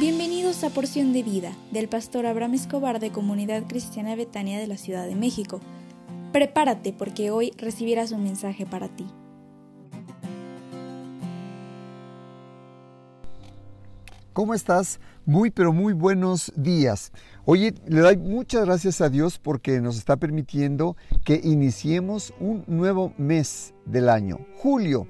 Bienvenidos a Porción de Vida del pastor Abraham Escobar de Comunidad Cristiana Betania de la Ciudad de México. Prepárate porque hoy recibirás un mensaje para ti. ¿Cómo estás? Muy pero muy buenos días. Oye, le doy muchas gracias a Dios porque nos está permitiendo que iniciemos un nuevo mes del año, julio.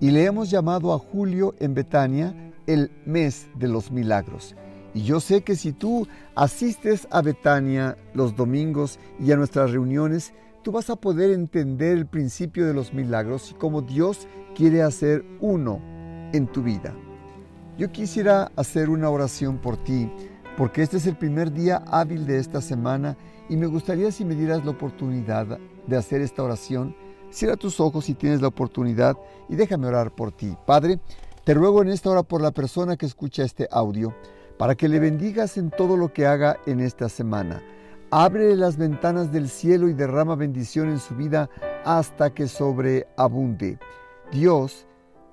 Y le hemos llamado a julio en Betania el mes de los milagros. Y yo sé que si tú asistes a Betania los domingos y a nuestras reuniones, tú vas a poder entender el principio de los milagros y cómo Dios quiere hacer uno en tu vida. Yo quisiera hacer una oración por ti, porque este es el primer día hábil de esta semana y me gustaría si me dieras la oportunidad de hacer esta oración. Cierra tus ojos si tienes la oportunidad y déjame orar por ti. Padre, te ruego en esta hora por la persona que escucha este audio, para que le bendigas en todo lo que haga en esta semana. Abre las ventanas del cielo y derrama bendición en su vida hasta que sobreabunde. Dios,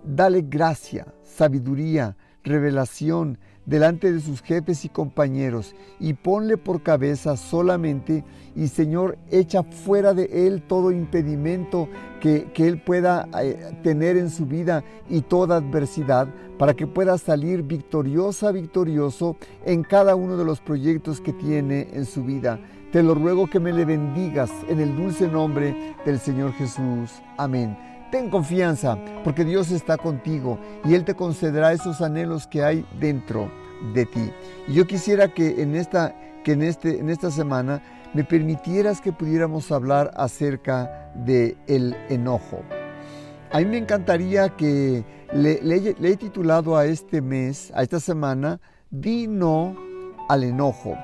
dale gracia, sabiduría, revelación, delante de sus jefes y compañeros y ponle por cabeza solamente y Señor echa fuera de él todo impedimento que, él pueda eh, tener en su vida y toda adversidad para que pueda salir victoriosa, victorioso en cada uno de los proyectos que tiene en su vida. Te lo ruego que me le bendigas en el dulce nombre del Señor Jesús. Amén. Ten confianza porque Dios está contigo y Él te concederá esos anhelos que hay dentro de ti. Y yo quisiera que en esta, que en este, en esta semana me permitieras que pudiéramos hablar acerca de el enojo. A mí me encantaría que le, le he titulado a este mes, a esta semana, Di no al enojo.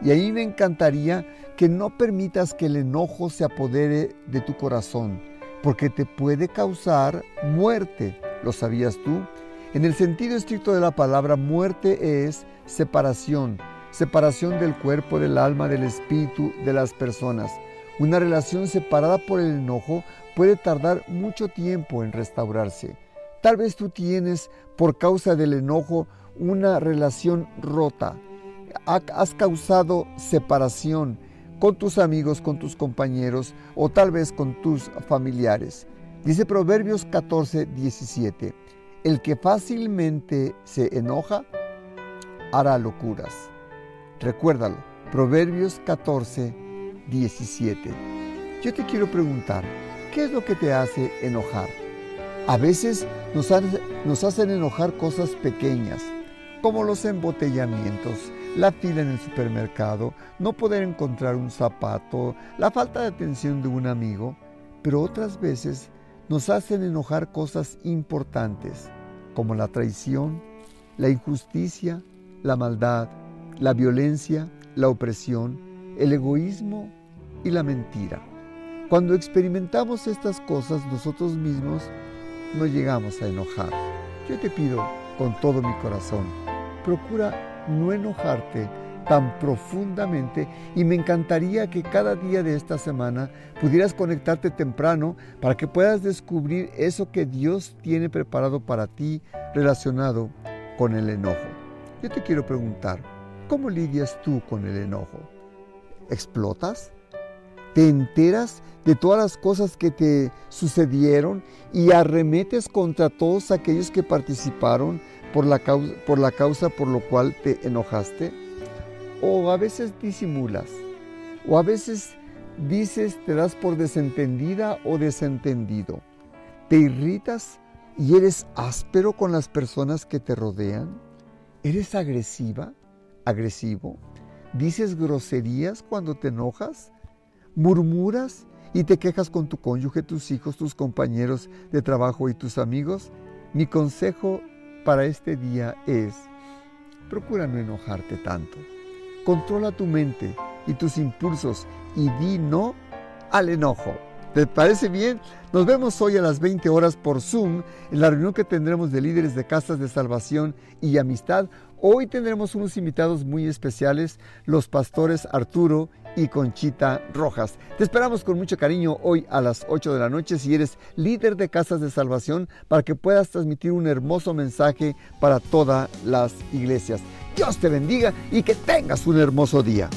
Y ahí me encantaría que no permitas que el enojo se apodere de tu corazón porque te puede causar muerte. ¿Lo sabías tú? En el sentido estricto de la palabra, muerte es separación, separación del cuerpo, del alma, del espíritu, de las personas. Una relación separada por el enojo puede tardar mucho tiempo en restaurarse. Tal vez tú tienes, por causa del enojo, una relación rota. Has causado separación con tus amigos, con tus compañeros o tal vez con tus familiares. Dice Proverbios 14, 17, el que fácilmente se enoja hará locuras. Recuérdalo, Proverbios 14, 17. Yo te quiero preguntar, ¿qué es lo que te hace enojar? A veces nos, nos hacen enojar cosas pequeñas, como los embotellamientos, la fila en el supermercado, no poder encontrar un zapato, la falta de atención de un amigo, pero otras veces nos hacen enojar cosas importantes, como la traición, la injusticia, la maldad, la violencia, la opresión, el egoísmo y la mentira. Cuando experimentamos estas cosas nosotros mismos, no llegamos a enojar. Yo te pido con todo mi corazón, procura no enojarte tan profundamente y me encantaría que cada día de esta semana pudieras conectarte temprano para que puedas descubrir eso que Dios tiene preparado para ti relacionado con el enojo. Yo te quiero preguntar, ¿cómo lidias tú con el enojo? ¿Explotas? ¿Te enteras de todas las cosas que te sucedieron y arremetes contra todos aquellos que participaron por la, causa, por la causa por lo cual te enojaste? ¿O a veces disimulas? ¿O a veces dices, te das por desentendida o desentendido? ¿Te irritas y eres áspero con las personas que te rodean? ¿Eres agresiva? ¿Agresivo? ¿Dices groserías cuando te enojas? ¿Murmuras y te quejas con tu cónyuge, tus hijos, tus compañeros de trabajo y tus amigos? Mi consejo para este día es, procura no enojarte tanto. Controla tu mente y tus impulsos y di no al enojo. ¿Te parece bien? Nos vemos hoy a las 20 horas por Zoom en la reunión que tendremos de líderes de casas de salvación y amistad. Hoy tendremos unos invitados muy especiales, los pastores Arturo y Conchita Rojas. Te esperamos con mucho cariño hoy a las 8 de la noche si eres líder de casas de salvación para que puedas transmitir un hermoso mensaje para todas las iglesias. Dios te bendiga y que tengas un hermoso día.